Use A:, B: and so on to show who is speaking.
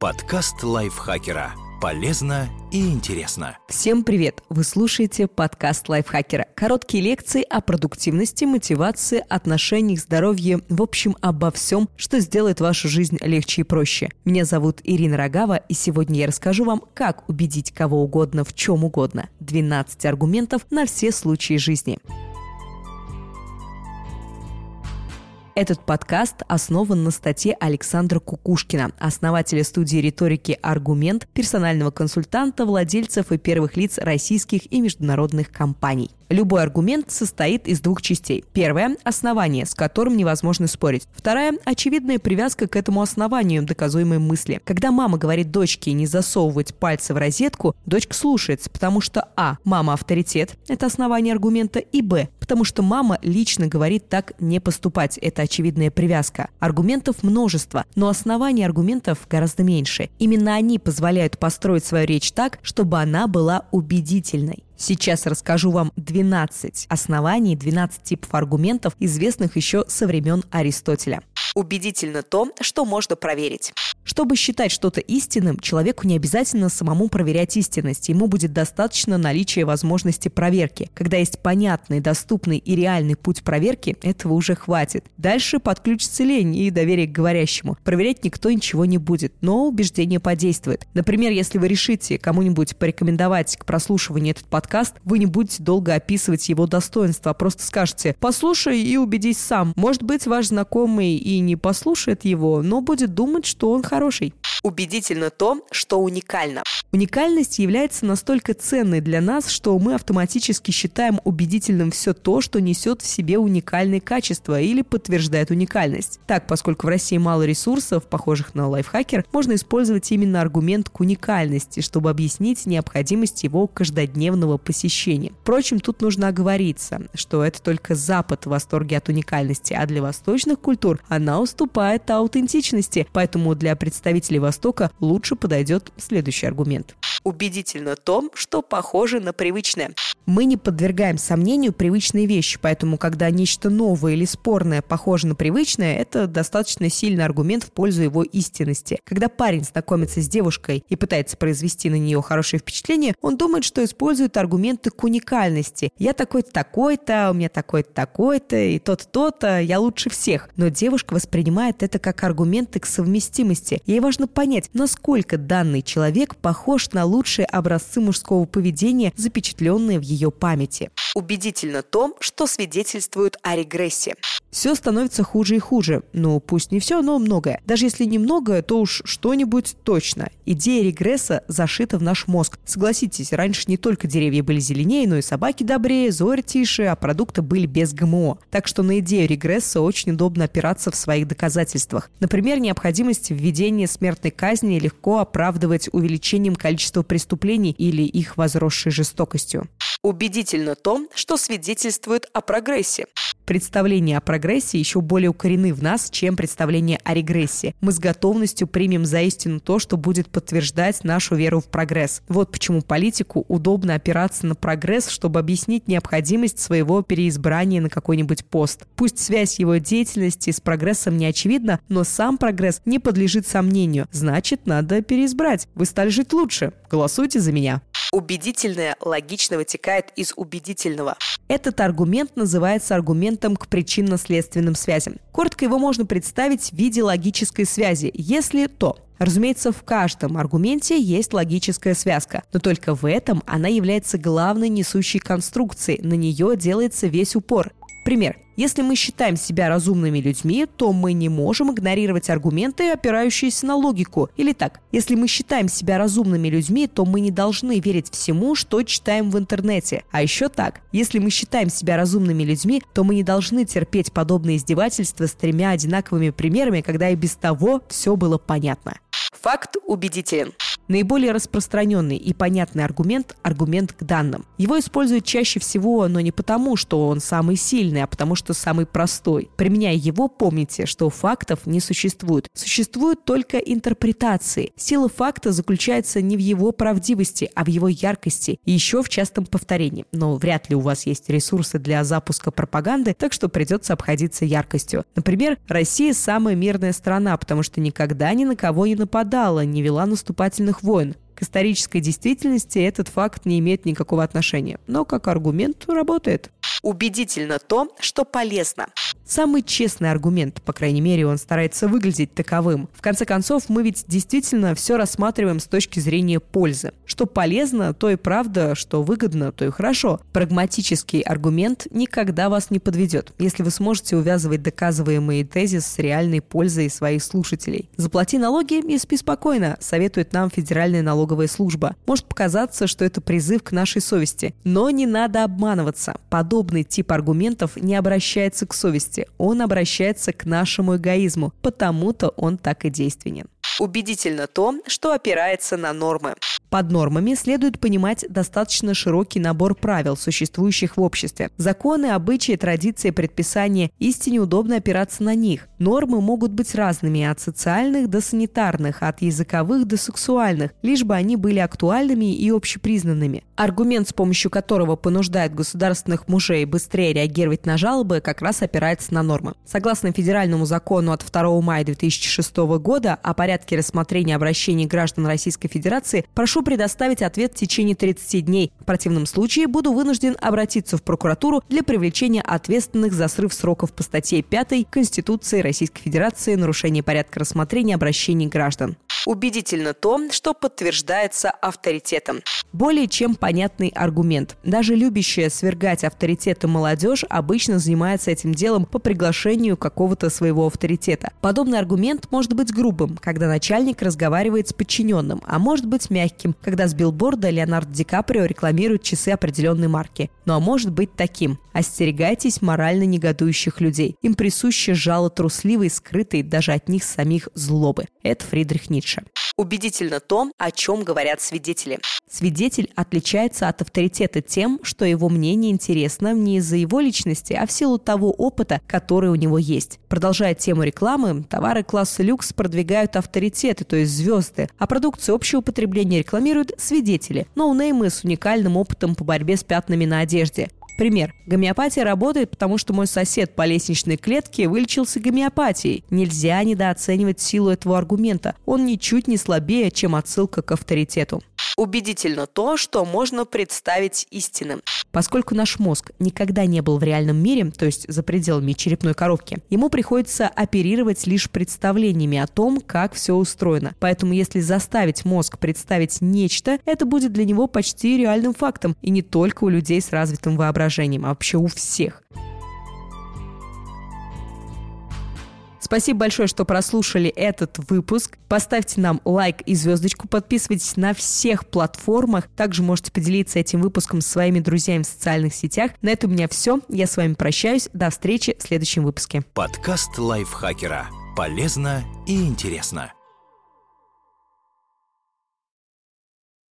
A: Подкаст лайфхакера. Полезно и интересно.
B: Всем привет! Вы слушаете подкаст лайфхакера. Короткие лекции о продуктивности, мотивации, отношениях, здоровье, в общем, обо всем, что сделает вашу жизнь легче и проще. Меня зовут Ирина Рогава, и сегодня я расскажу вам, как убедить кого угодно в чем угодно. 12 аргументов на все случаи жизни. Этот подкаст основан на статье Александра Кукушкина, основателя студии риторики «Аргумент», персонального консультанта, владельцев и первых лиц российских и международных компаний. Любой аргумент состоит из двух частей. Первое – основание, с которым невозможно спорить. Вторая – очевидная привязка к этому основанию доказуемой мысли. Когда мама говорит дочке не засовывать пальцы в розетку, дочка слушается, потому что а. мама авторитет – это основание аргумента, и б. потому что мама лично говорит так не поступать – это очевидная привязка. Аргументов множество, но оснований аргументов гораздо меньше. Именно они позволяют построить свою речь так, чтобы она была убедительной. Сейчас расскажу вам 12 оснований, 12 типов аргументов, известных еще со времен Аристотеля. Убедительно то, что можно проверить. Чтобы считать что-то истинным, человеку не обязательно самому проверять истинность. Ему будет достаточно наличия возможности проверки. Когда есть понятный, доступный и реальный путь проверки, этого уже хватит. Дальше подключится лень и доверие к говорящему. Проверять никто ничего не будет, но убеждение подействует. Например, если вы решите кому-нибудь порекомендовать к прослушиванию этот подкаст, вы не будете долго описывать его достоинства, а просто скажете «послушай и убедись сам». Может быть, ваш знакомый и не послушает его, но будет думать, что он хороший. Убедительно то, что уникально. Уникальность является настолько ценной для нас, что мы автоматически считаем убедительным все то, что несет в себе уникальные качества или подтверждает уникальность. Так, поскольку в России мало ресурсов, похожих на лайфхакер, можно использовать именно аргумент к уникальности, чтобы объяснить необходимость его каждодневного посещения. Впрочем, тут нужно оговориться, что это только Запад в восторге от уникальности, а для восточных культур она уступает аутентичности, поэтому для представителей Востока лучше подойдет следующий аргумент. Убедительно то, что похоже на привычное. Мы не подвергаем сомнению привычные вещи, поэтому когда нечто новое или спорное похоже на привычное, это достаточно сильный аргумент в пользу его истинности. Когда парень знакомится с девушкой и пытается произвести на нее хорошее впечатление, он думает, что использует аргументы к уникальности. Я такой-то такой-то, у меня такой-то такой-то, и тот то-то, я лучше всех. Но девушка воспринимает это как аргументы к совместимости. Ей важно понять, насколько данный человек похож на лучшие образцы мужского поведения, запечатленные в ее памяти. Убедительно то, что свидетельствует о регрессе. Все становится хуже и хуже. Ну, пусть не все, но многое. Даже если не многое, то уж что-нибудь точно. Идея регресса зашита в наш мозг. Согласитесь, раньше не только деревья были зеленее, но и собаки добрее, зорь тише, а продукты были без ГМО. Так что на идею регресса очень удобно опираться в своих доказательствах. Например, необходимость введения смертной казни легко оправдывать увеличением количества преступлений или их возросшей жестокостью. Убедительно то, что свидетельствует о прогрессе. Представления о прогрессе еще более укорены в нас, чем представления о регрессе. Мы с готовностью примем за истину то, что будет подтверждать нашу веру в прогресс. Вот почему политику удобно опираться на прогресс, чтобы объяснить необходимость своего переизбрания на какой-нибудь пост. Пусть связь его деятельности с прогрессом не очевидна, но сам прогресс не подлежит сомнению. Значит, надо переизбрать. Вы стали жить лучше. Голосуйте за меня. Убедительное логично вытекает из убедительного. Этот аргумент называется аргументом к причинно-следственным связям. Коротко его можно представить в виде логической связи, если то. Разумеется, в каждом аргументе есть логическая связка, но только в этом она является главной несущей конструкцией, на нее делается весь упор. Пример. Если мы считаем себя разумными людьми, то мы не можем игнорировать аргументы, опирающиеся на логику. Или так, если мы считаем себя разумными людьми, то мы не должны верить всему, что читаем в интернете. А еще так, если мы считаем себя разумными людьми, то мы не должны терпеть подобные издевательства с тремя одинаковыми примерами, когда и без того все было понятно. Факт убедителен. Наиболее распространенный и понятный аргумент – аргумент к данным. Его используют чаще всего, но не потому, что он самый сильный, а потому что самый простой. Применяя его, помните, что фактов не существует. Существуют только интерпретации. Сила факта заключается не в его правдивости, а в его яркости и еще в частом повторении. Но вряд ли у вас есть ресурсы для запуска пропаганды, так что придется обходиться яркостью. Например, Россия самая мирная страна, потому что никогда ни на кого не нападала, не вела наступательных войн. К исторической действительности этот факт не имеет никакого отношения, но как аргумент работает. Убедительно то, что полезно. Самый честный аргумент, по крайней мере, он старается выглядеть таковым. В конце концов, мы ведь действительно все рассматриваем с точки зрения пользы. Что полезно, то и правда, что выгодно, то и хорошо. Прагматический аргумент никогда вас не подведет, если вы сможете увязывать доказываемые тезис с реальной пользой своих слушателей. Заплати налоги и спи спокойно, советует нам Федеральная налоговая служба. Может показаться, что это призыв к нашей совести, но не надо обманываться. Подобный тип аргументов не обращается к совести он обращается к нашему эгоизму, потому-то он так и действенен. Убедительно то, что опирается на нормы. Под нормами следует понимать достаточно широкий набор правил, существующих в обществе. Законы, обычаи, традиции, предписания. Истине удобно опираться на них. Нормы могут быть разными, от социальных до санитарных, от языковых до сексуальных, лишь бы они были актуальными и общепризнанными. Аргумент, с помощью которого понуждает государственных мужей быстрее реагировать на жалобы, как раз опирается на нормы. Согласно федеральному закону от 2 мая 2006 года о порядке рассмотрения обращений граждан Российской Федерации, Прошу предоставить ответ в течение 30 дней. В противном случае буду вынужден обратиться в прокуратуру для привлечения ответственных за срыв сроков по статье 5 Конституции Российской Федерации «Нарушение порядка рассмотрения обращений граждан». Убедительно то, что подтверждается авторитетом. Более чем понятный аргумент. Даже любящая свергать авторитеты молодежь обычно занимается этим делом по приглашению какого-то своего авторитета. Подобный аргумент может быть грубым, когда начальник разговаривает с подчиненным, а может быть мягким, когда с билборда Леонардо Ди Каприо рекламирует часы определенной марки. Ну а может быть таким. Остерегайтесь морально негодующих людей. Им присуще жало трусливой, скрытой даже от них самих злобы. Это Фридрих Ницше. Убедительно то, о чем говорят свидетели. Свидетель отличается от авторитета тем, что его мнение интересно не из-за его личности, а в силу того опыта, который у него есть. Продолжая тему рекламы, товары класса люкс продвигают авторитеты, то есть звезды, а продукцию общего потребления рекламируют свидетели, ноунеймы с уникальным опытом по борьбе с пятнами на одежде. Пример. Гомеопатия работает, потому что мой сосед по лестничной клетке вылечился гомеопатией. Нельзя недооценивать силу этого аргумента. Он ничуть не слабее, чем отсылка к авторитету. Убедительно то, что можно представить истинным. Поскольку наш мозг никогда не был в реальном мире, то есть за пределами черепной коробки, ему приходится оперировать лишь представлениями о том, как все устроено. Поэтому если заставить мозг представить нечто, это будет для него почти реальным фактом. И не только у людей с развитым воображением, а вообще у всех. Спасибо большое, что прослушали этот выпуск. Поставьте нам лайк и звездочку, подписывайтесь на всех платформах. Также можете поделиться этим выпуском со своими друзьями в социальных сетях. На этом у меня все. Я с вами прощаюсь. До встречи в следующем выпуске.
A: Подкаст лайфхакера. Полезно и интересно.